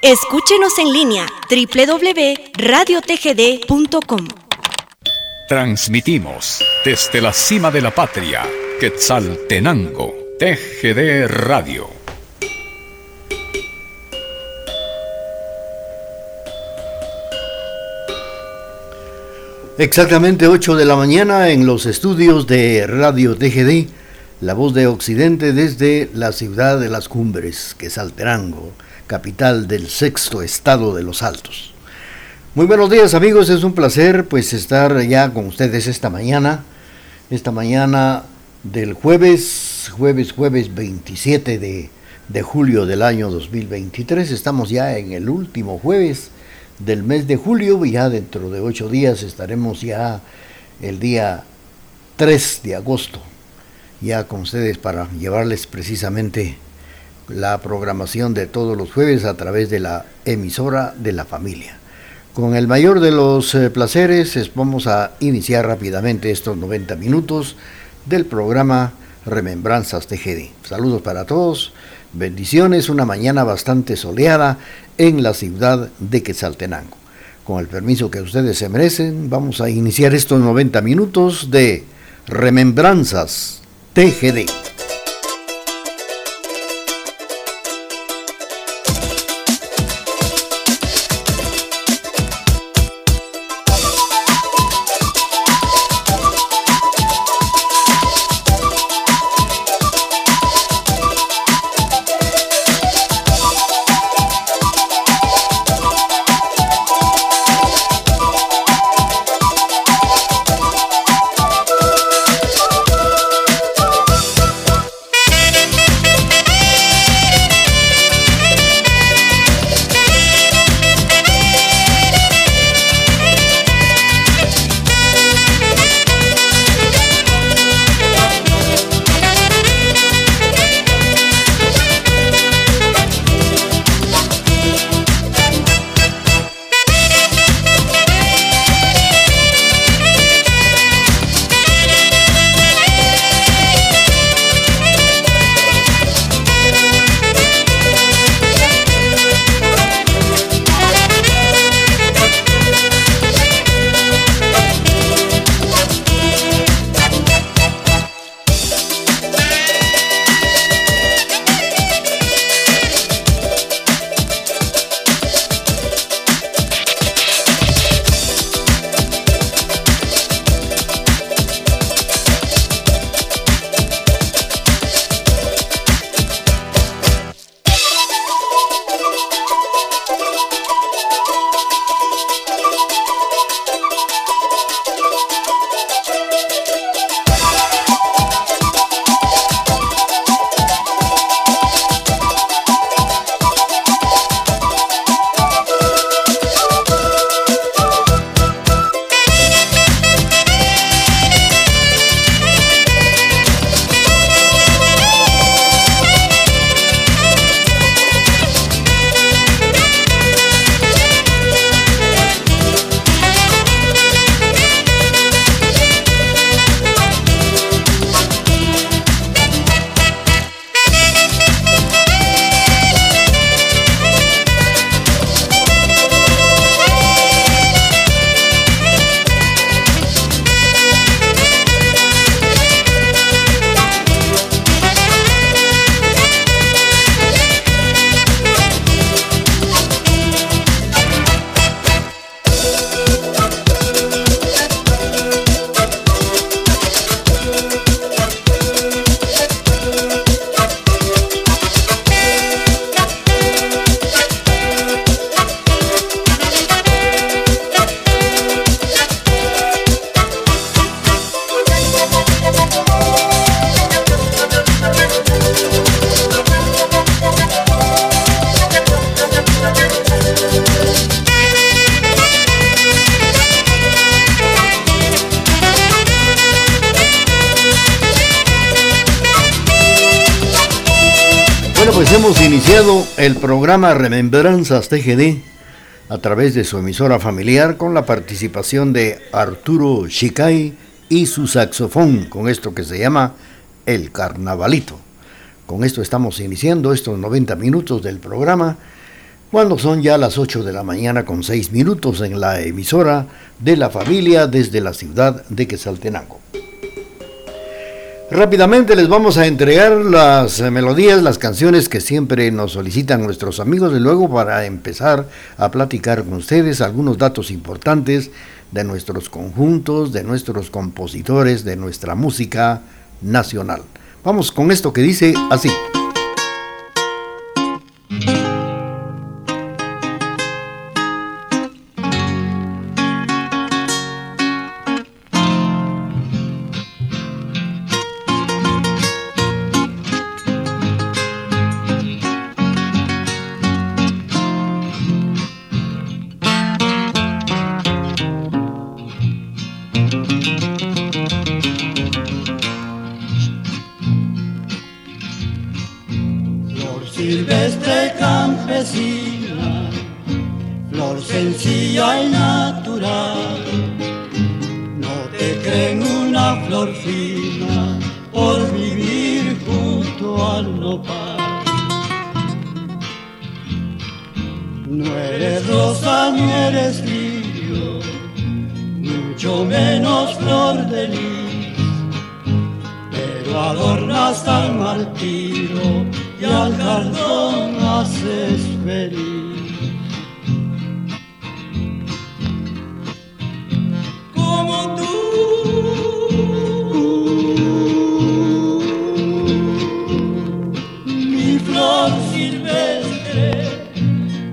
Escúchenos en línea www.radiotgd.com. Transmitimos desde la cima de la patria, Quetzaltenango, TGD Radio. Exactamente 8 de la mañana en los estudios de Radio TGD, la voz de Occidente desde la ciudad de las cumbres, Quetzaltenango capital del sexto estado de los Altos. Muy buenos días amigos, es un placer pues estar ya con ustedes esta mañana, esta mañana del jueves, jueves, jueves 27 de, de julio del año 2023. Estamos ya en el último jueves del mes de julio y ya dentro de ocho días estaremos ya el día 3 de agosto, ya con ustedes para llevarles precisamente la programación de todos los jueves a través de la emisora de la familia. Con el mayor de los eh, placeres vamos a iniciar rápidamente estos 90 minutos del programa Remembranzas TGD. Saludos para todos, bendiciones, una mañana bastante soleada en la ciudad de Quetzaltenango. Con el permiso que ustedes se merecen, vamos a iniciar estos 90 minutos de Remembranzas TGD. Programa Remembranzas TGD a través de su emisora familiar con la participación de Arturo Shicay y su saxofón con esto que se llama El Carnavalito. Con esto estamos iniciando estos 90 minutos del programa cuando son ya las 8 de la mañana con 6 minutos en la emisora de la familia desde la ciudad de Quesaltenango. Rápidamente les vamos a entregar las melodías, las canciones que siempre nos solicitan nuestros amigos y luego para empezar a platicar con ustedes algunos datos importantes de nuestros conjuntos, de nuestros compositores, de nuestra música nacional. Vamos con esto que dice así.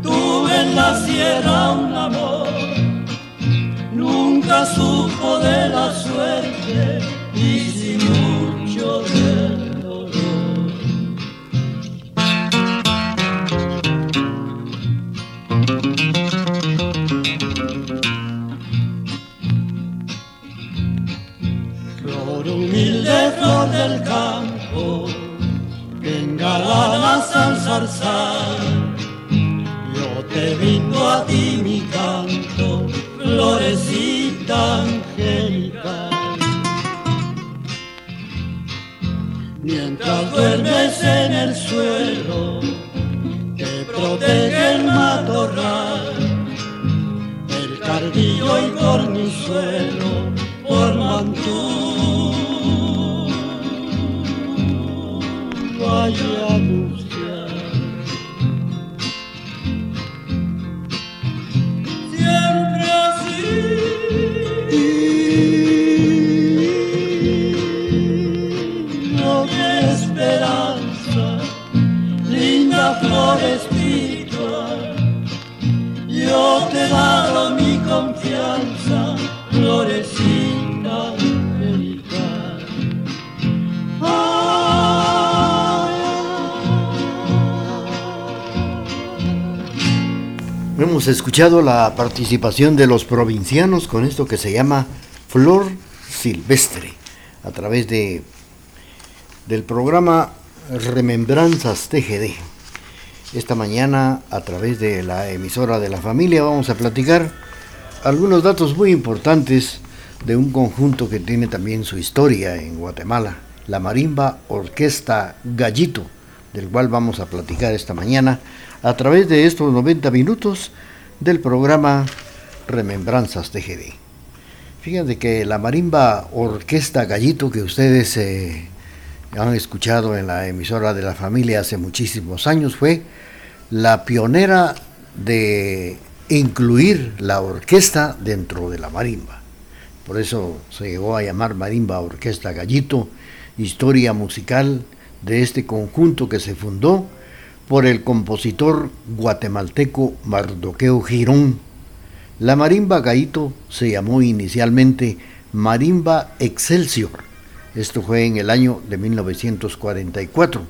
tuve en la sierra un amor, nunca supo de las zarzal. Yo te brindo a ti mi canto, florecita angelical. Mientras duermes en el suelo, te protege el matorral, el cardillo y cornizuelo forman tu guayana. Hemos escuchado la participación de los provincianos con esto que se llama Flor Silvestre a través de del programa Remembranzas TGD. Esta mañana a través de la emisora de la familia vamos a platicar algunos datos muy importantes de un conjunto que tiene también su historia en Guatemala, la Marimba Orquesta Gallito, del cual vamos a platicar esta mañana a través de estos 90 minutos del programa Remembranzas TGD. Fíjense que la marimba Orquesta Gallito que ustedes eh, han escuchado en la emisora de la familia hace muchísimos años fue la pionera de incluir la orquesta dentro de la marimba. Por eso se llegó a llamar Marimba Orquesta Gallito, historia musical de este conjunto que se fundó por el compositor guatemalteco Mardoqueo Girón. La marimba Gaito se llamó inicialmente Marimba Excelsior. Esto fue en el año de 1944.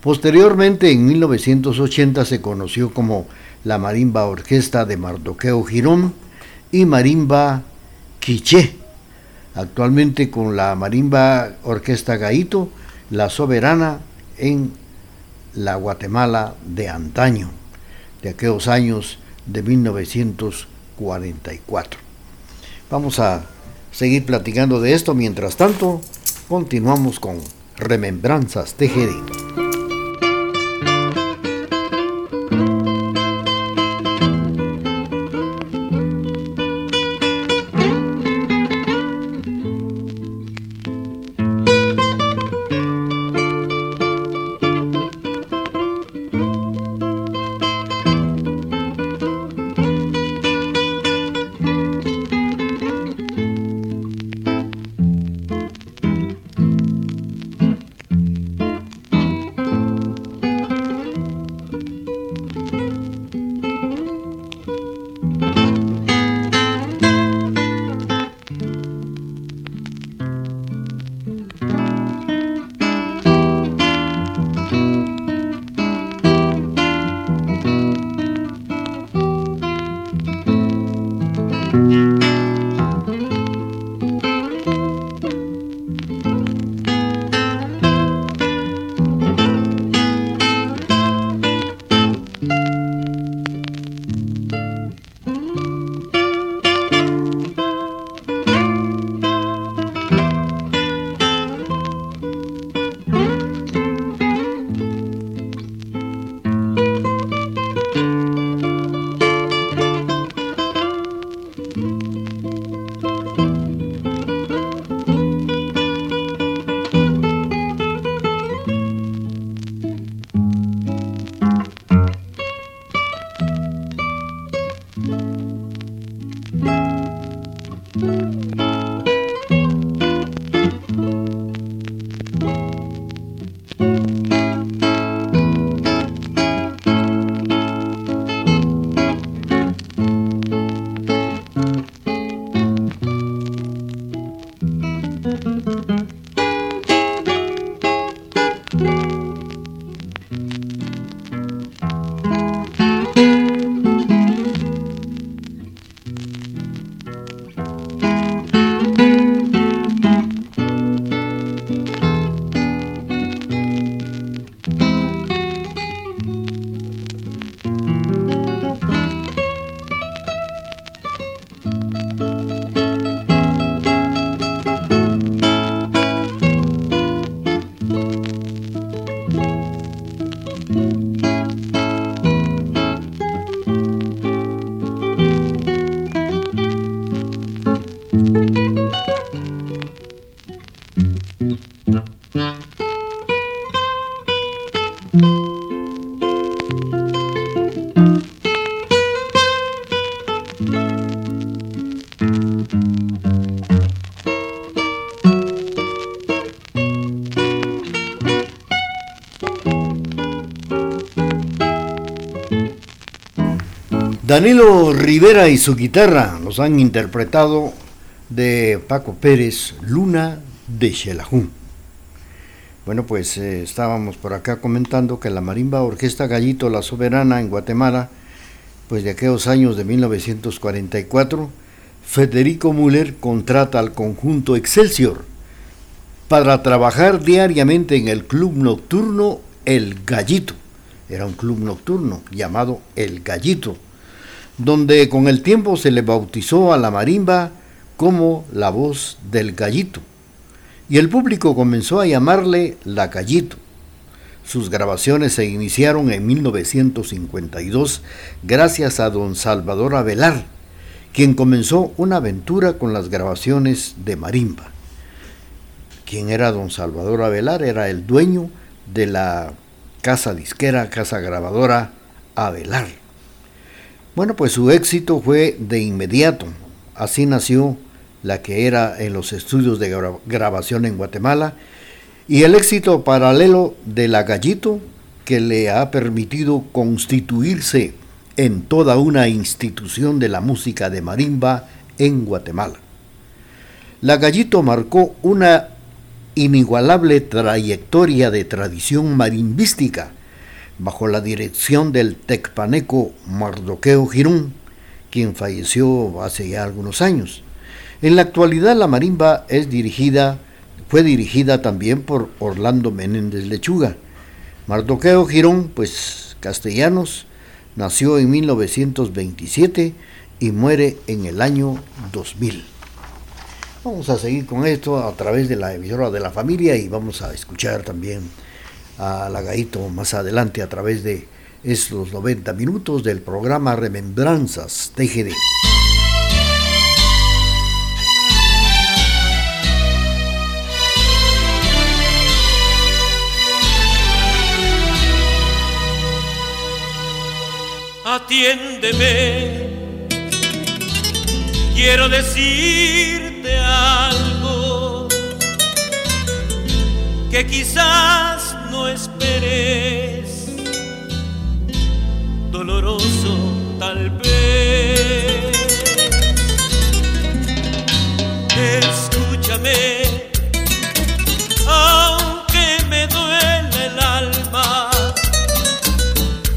Posteriormente, en 1980, se conoció como la Marimba Orquesta de Mardoqueo Girón y Marimba Quiché. Actualmente con la Marimba Orquesta Gaito, la soberana en la Guatemala de antaño, de aquellos años de 1944. Vamos a seguir platicando de esto, mientras tanto, continuamos con Remembranzas TGD. Danilo Rivera y su guitarra nos han interpretado de Paco Pérez, Luna de Xelajú. Bueno, pues eh, estábamos por acá comentando que la marimba Orquesta Gallito La Soberana en Guatemala, pues de aquellos años de 1944, Federico Müller contrata al conjunto Excelsior para trabajar diariamente en el club nocturno El Gallito. Era un club nocturno llamado El Gallito donde con el tiempo se le bautizó a la marimba como la voz del gallito, y el público comenzó a llamarle la gallito. Sus grabaciones se iniciaron en 1952 gracias a don Salvador Avelar, quien comenzó una aventura con las grabaciones de marimba. ¿Quién era don Salvador Avelar? Era el dueño de la casa disquera, casa grabadora Avelar. Bueno, pues su éxito fue de inmediato. Así nació la que era en los estudios de grabación en Guatemala y el éxito paralelo de la Gallito que le ha permitido constituirse en toda una institución de la música de marimba en Guatemala. La Gallito marcó una inigualable trayectoria de tradición marimbística bajo la dirección del tecpaneco Mardoqueo Girón, quien falleció hace ya algunos años. En la actualidad la marimba es dirigida, fue dirigida también por Orlando Menéndez Lechuga. Mardoqueo Girón, pues castellanos, nació en 1927 y muere en el año 2000. Vamos a seguir con esto a través de la emisora de la familia y vamos a escuchar también a Lagaito más adelante a través de estos 90 minutos del programa Remembranzas TGD. Atiéndeme, quiero decirte algo que quizás doloroso tal vez. Escúchame, aunque me duele el alma,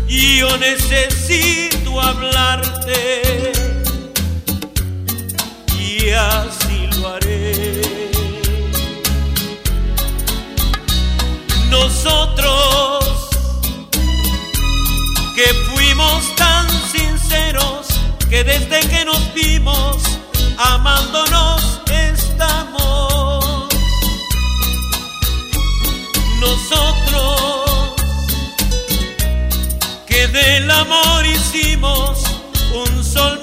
yo necesito hablarte, y así nosotros que fuimos tan sinceros que desde que nos vimos amándonos estamos. Nosotros que del amor hicimos un sol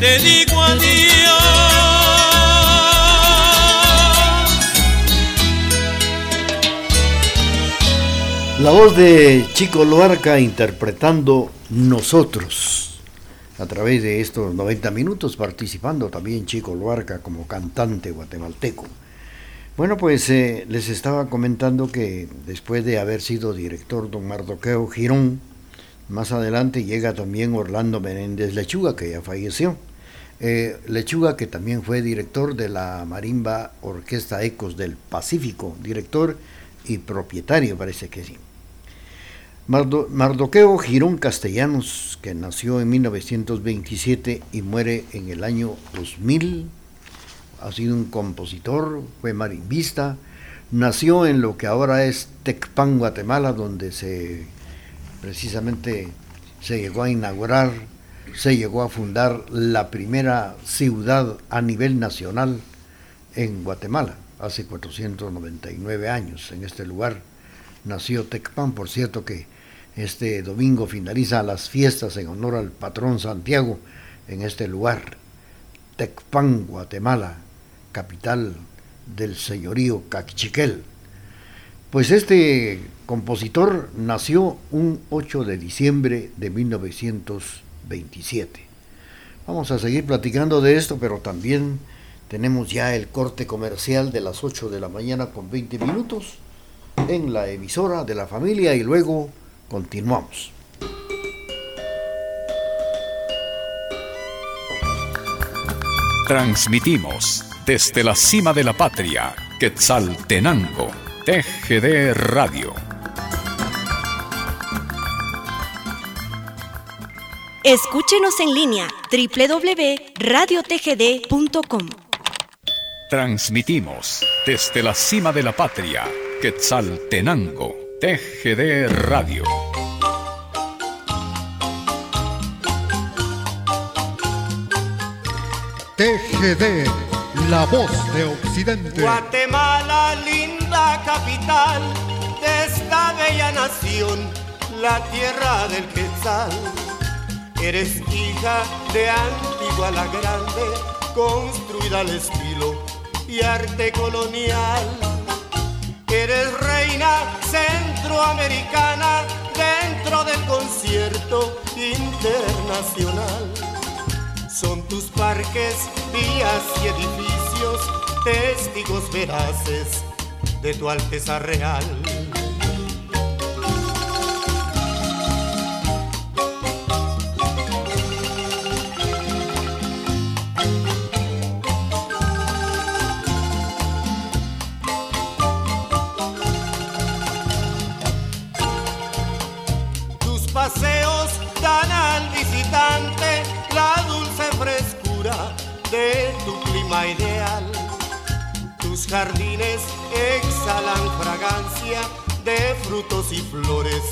te digo adiós. La voz de Chico Loarca interpretando Nosotros. A través de estos 90 minutos participando también Chico Loarca como cantante guatemalteco. Bueno, pues eh, les estaba comentando que después de haber sido director don Mardoqueo Girón, más adelante llega también Orlando Menéndez Lechuga, que ya falleció. Eh, Lechuga, que también fue director de la Marimba Orquesta Ecos del Pacífico, director y propietario, parece que sí. Mardoqueo Girón Castellanos, que nació en 1927 y muere en el año 2000, ha sido un compositor, fue marimbista, nació en lo que ahora es Tecpan, Guatemala, donde se precisamente se llegó a inaugurar, se llegó a fundar la primera ciudad a nivel nacional en Guatemala, hace 499 años en este lugar. Nació Tecpan, por cierto que este domingo finaliza las fiestas en honor al patrón Santiago en este lugar, Tecpan, Guatemala, capital del señorío Cachiquel. Pues este compositor nació un 8 de diciembre de 1927. Vamos a seguir platicando de esto, pero también tenemos ya el corte comercial de las 8 de la mañana con 20 minutos en la emisora de la familia y luego Continuamos. Transmitimos desde la cima de la patria, Quetzaltenango, TGD Radio. Escúchenos en línea www.radiotgd.com. Transmitimos desde la cima de la patria, Quetzaltenango TGD Radio. TGD, la voz de Occidente. Guatemala, linda capital de esta bella nación, la tierra del Quetzal. Eres hija de Antigua la Grande, construida al estilo y arte colonial Eres reina centroamericana dentro del concierto internacional. Son tus parques, vías y edificios testigos veraces de tu alteza real. Fragancia de frutos y flores,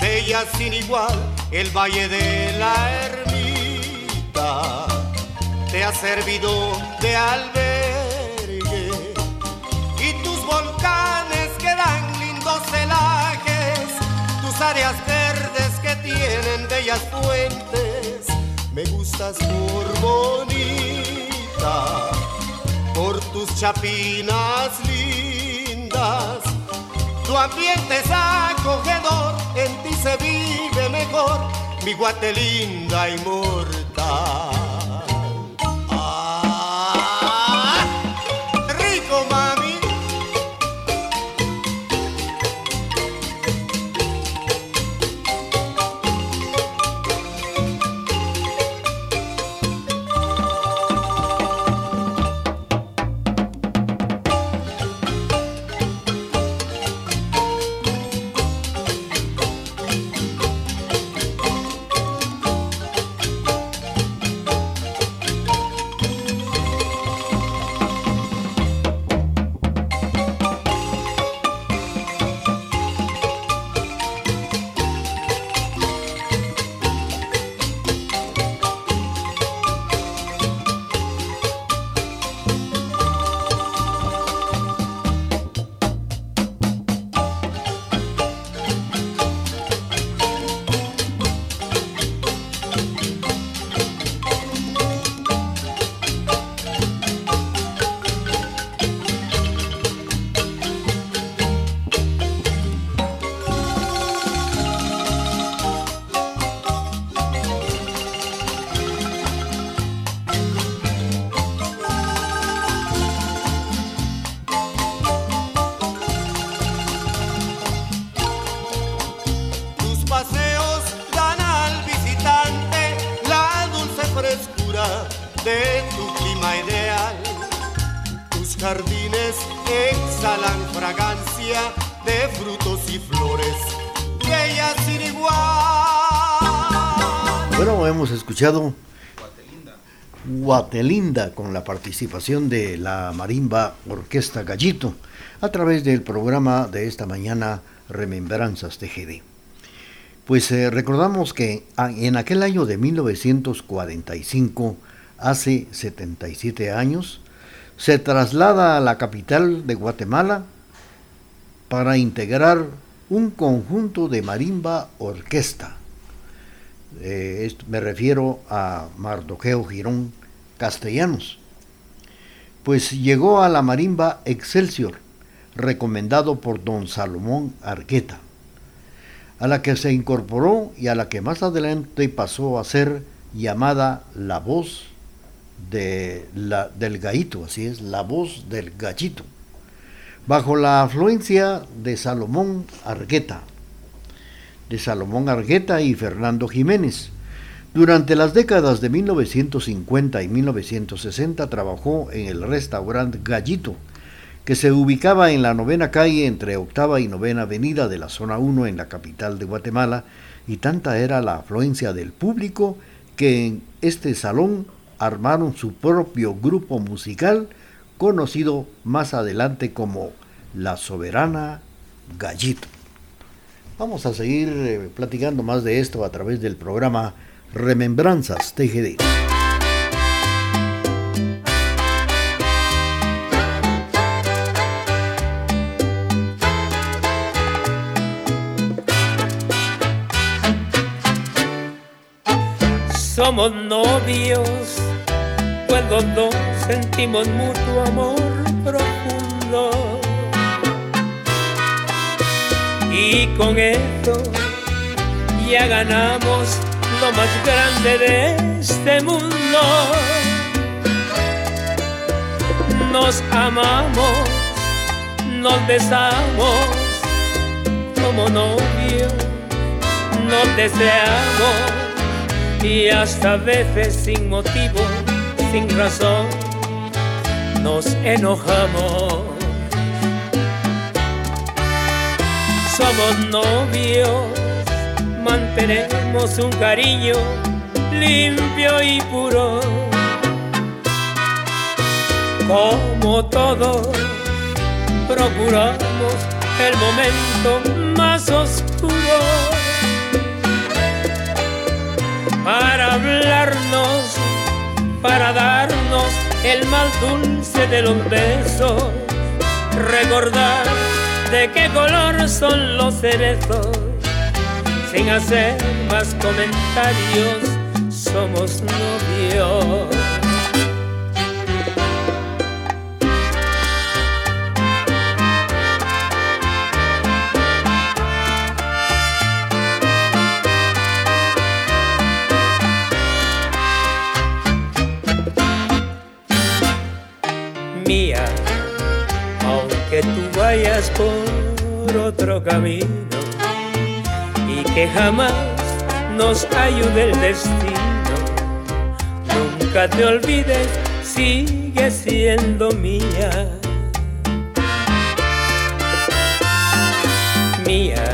bellas sin igual, el valle de la ermita te ha servido de albergue y tus volcanes que dan lindos celajes, tus áreas verdes que tienen bellas fuentes me gustas por bonita, por tus chapinas lindas. Tu ambiente es acogedor, en ti se vive mejor, mi guate linda y mortal. Escuchado Guatelinda con la participación de la Marimba Orquesta Gallito a través del programa de esta mañana Remembranzas TGD. Pues eh, recordamos que en aquel año de 1945, hace 77 años, se traslada a la capital de Guatemala para integrar un conjunto de marimba orquesta. Eh, me refiero a Mardoqueo Girón Castellanos. Pues llegó a la marimba Excelsior, recomendado por don Salomón Arqueta, a la que se incorporó y a la que más adelante pasó a ser llamada La Voz del Gallito, así es, La Voz del Gallito, bajo la afluencia de Salomón Argueta, de Salomón Argueta y Fernando Jiménez. Durante las décadas de 1950 y 1960 trabajó en el restaurante Gallito, que se ubicaba en la novena calle entre octava y novena avenida de la zona 1 en la capital de Guatemala, y tanta era la afluencia del público que en este salón armaron su propio grupo musical conocido más adelante como La Soberana Gallito. Vamos a seguir eh, platicando más de esto a través del programa Remembranzas TGD. Somos novios, cuando dos sentimos mutuo amor profundo. Y con esto ya ganamos lo más grande de este mundo. Nos amamos, nos besamos como novios, nos deseamos y hasta veces sin motivo, sin razón, nos enojamos. Somos novios, mantenemos un cariño limpio y puro. Como todos, procuramos el momento más oscuro para hablarnos, para darnos el mal dulce de los besos, recordar de qué color son los cerezos, sin hacer más comentarios, somos novios. Por otro camino y que jamás nos ayude el destino. Nunca te olvides, sigue siendo mía. Mía,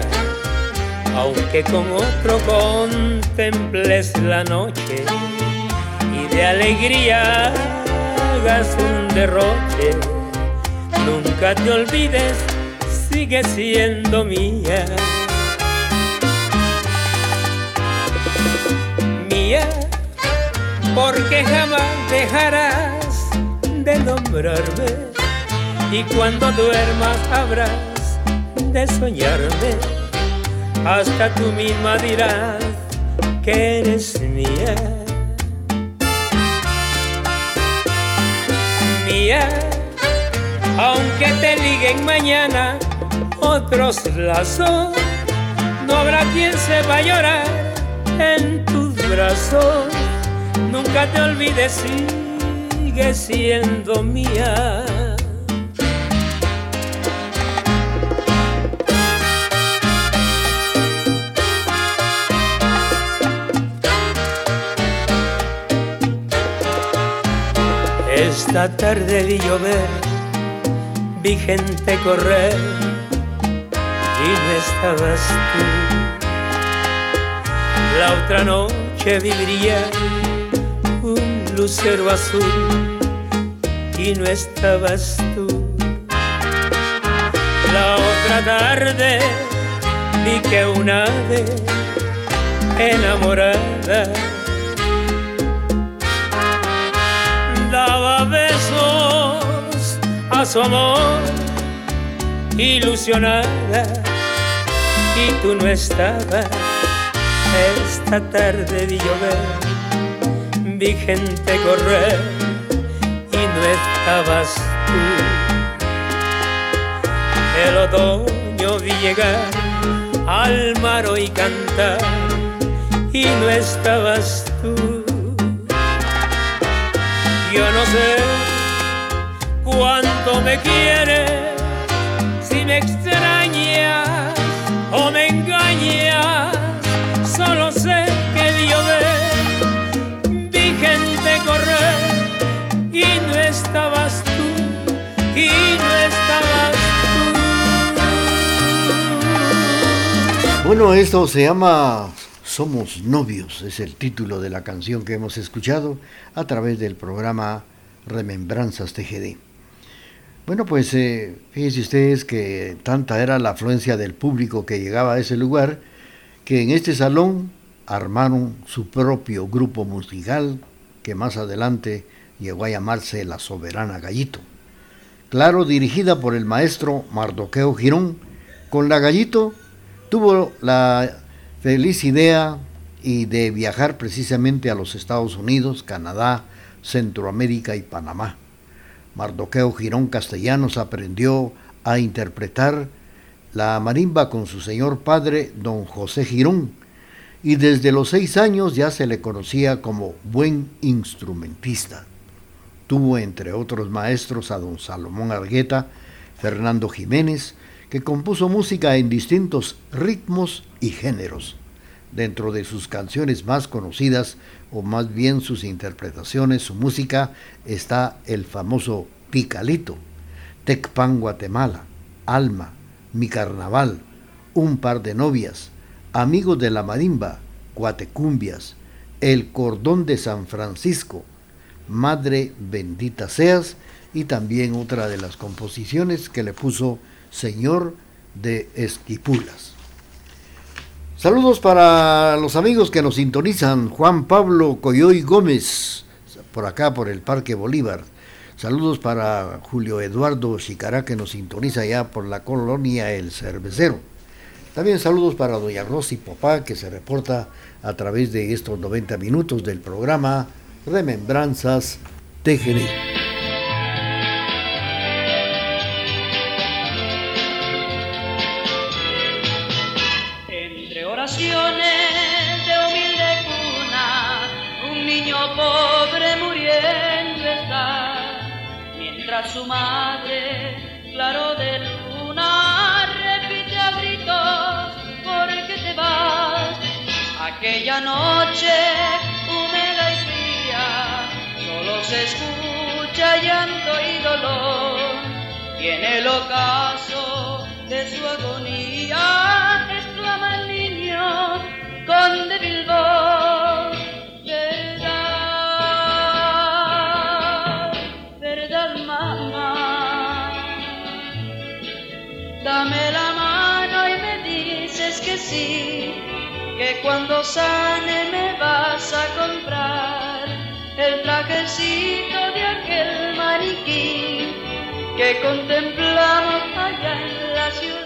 aunque con otro contemples la noche y de alegría hagas un derroche Nunca te olvides, sigue siendo mía. Mía, porque jamás dejarás de nombrarme. Y cuando duermas habrás de soñarme. Hasta tú misma dirás que eres mía. Mía aunque te liguen mañana otros lazos, no habrá quien sepa llorar en tus brazos. Nunca te olvides, sigue siendo mía. Esta tarde vi llover vi gente correr y no estabas tú. La otra noche vi brillar un lucero azul y no estabas tú. La otra tarde vi que una ave enamorada daba besos su amor ilusionada y tú no estabas. Esta tarde vi llover vi gente correr y no estabas tú. El otoño vi llegar al mar y cantar y no estabas tú. Yo no sé me quieres, si me extrañas o me engañas. Solo sé que vi llover, vi gente correr y no estabas tú, y no estabas tú. Bueno, esto se llama somos novios, es el título de la canción que hemos escuchado a través del programa Remembranzas TGD. Bueno, pues eh, fíjense ustedes que tanta era la afluencia del público que llegaba a ese lugar, que en este salón armaron su propio grupo musical que más adelante llegó a llamarse La Soberana Gallito. Claro, dirigida por el maestro Mardoqueo Girón, con la Gallito tuvo la feliz idea y de viajar precisamente a los Estados Unidos, Canadá, Centroamérica y Panamá. Mardoqueo Girón Castellanos aprendió a interpretar la marimba con su señor padre, don José Girón, y desde los seis años ya se le conocía como buen instrumentista. Tuvo entre otros maestros a don Salomón Argueta, Fernando Jiménez, que compuso música en distintos ritmos y géneros. Dentro de sus canciones más conocidas, o más bien sus interpretaciones, su música, está el famoso Picalito, Tecpan Guatemala, Alma, Mi Carnaval, Un par de novias, Amigos de la Marimba, Guatecumbias, El Cordón de San Francisco, Madre Bendita Seas, y también otra de las composiciones que le puso Señor de Esquipulas. Saludos para los amigos que nos sintonizan. Juan Pablo Coyoy Gómez, por acá por el Parque Bolívar. Saludos para Julio Eduardo Chicará que nos sintoniza ya por la colonia El Cervecero. También saludos para Doña Rosy Popá que se reporta a través de estos 90 minutos del programa Remembranzas TGD. Madre, claro de luna, repite a gritos, ¿por qué te vas? Aquella noche húmeda y fría, solo se escucha llanto y dolor, y en el ocaso de su agonía exclama el niño cuando sane me vas a comprar el trajecito de aquel maniquí que contemplamos allá en la ciudad.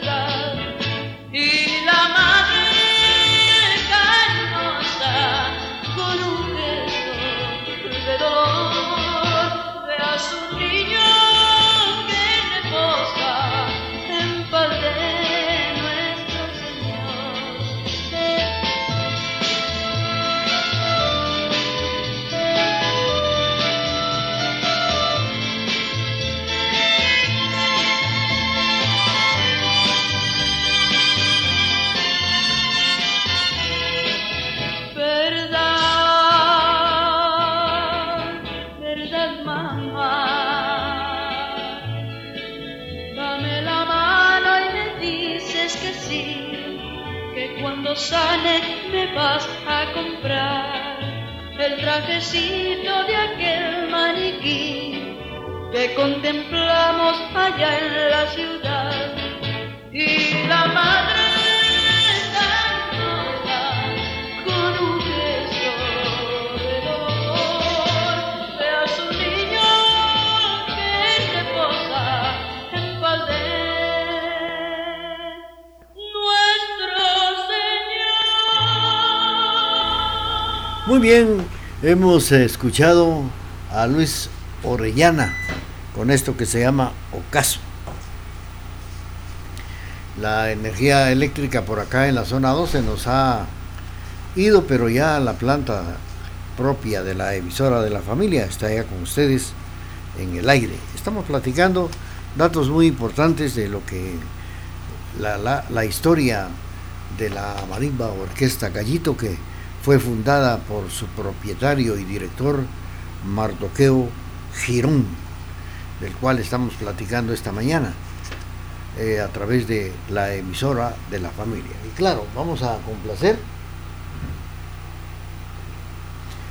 Vas a comprar el trajecito de aquel maniquí que contemplamos allá en la ciudad. Y la madre Muy bien, hemos escuchado a Luis Orellana con esto que se llama Ocaso. La energía eléctrica por acá en la zona 12 nos ha ido, pero ya la planta propia de la emisora de la familia está ya con ustedes en el aire. Estamos platicando datos muy importantes de lo que la, la historia de la marimba orquesta Gallito que fue fundada por su propietario y director Mardoqueo Girón, del cual estamos platicando esta mañana eh, a través de la emisora de la familia. Y claro, vamos a complacer.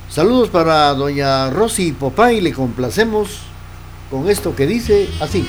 Saludos para doña Rosy Popay, le complacemos con esto que dice así.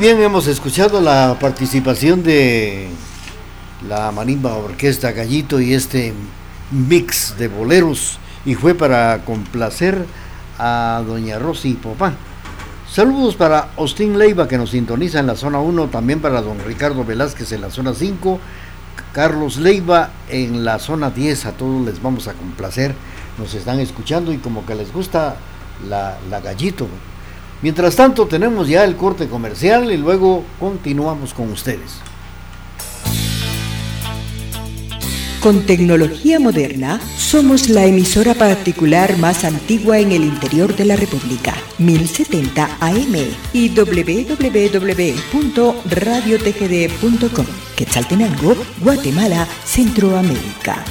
Bien, hemos escuchado la participación de la Marimba Orquesta Gallito y este mix de boleros y fue para complacer a doña Rosy Popá. Saludos para Austin Leiva que nos sintoniza en la zona 1, también para don Ricardo Velázquez en la zona 5, Carlos Leiva en la zona 10, a todos les vamos a complacer, nos están escuchando y como que les gusta la, la gallito. Mientras tanto tenemos ya el corte comercial y luego continuamos con ustedes. Con tecnología moderna, somos la emisora particular más antigua en el interior de la República, 1070 AM y www.radiotgd.com, Quetzaltenango, Guatemala, Centroamérica.